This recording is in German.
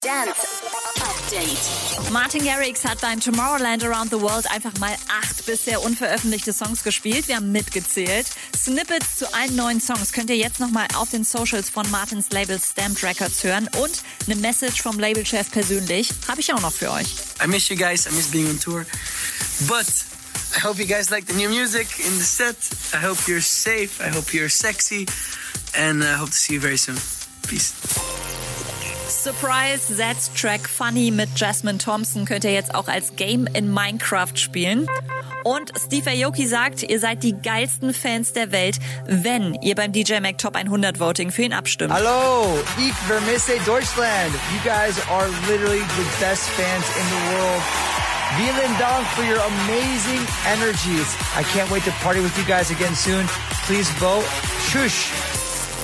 Dance Update. Martin Garrix hat beim Tomorrowland Around the World einfach mal acht bisher unveröffentlichte Songs gespielt. Wir haben mitgezählt. Snippets zu allen neuen Songs könnt ihr jetzt nochmal auf den Socials von Martins Label Stamped Records hören und eine Message vom Labelchef persönlich habe ich auch noch für euch. I miss you guys. I miss being on tour. But I hope you guys like the new music in the set. I hope you're safe. I hope you're sexy. And I hope to see you very soon. Peace. Surprise That's Track Funny mit Jasmine Thompson könnt ihr jetzt auch als Game in Minecraft spielen. Und Steve Aoki sagt, ihr seid die geilsten Fans der Welt, wenn ihr beim DJ Mac Top 100 Voting für ihn abstimmt. Hallo, ich vermisse Deutschland. You guys are literally the best fans in the world. Vielen Dank for your amazing energies. I can't wait to party with you guys again soon. Please vote. Tschüss.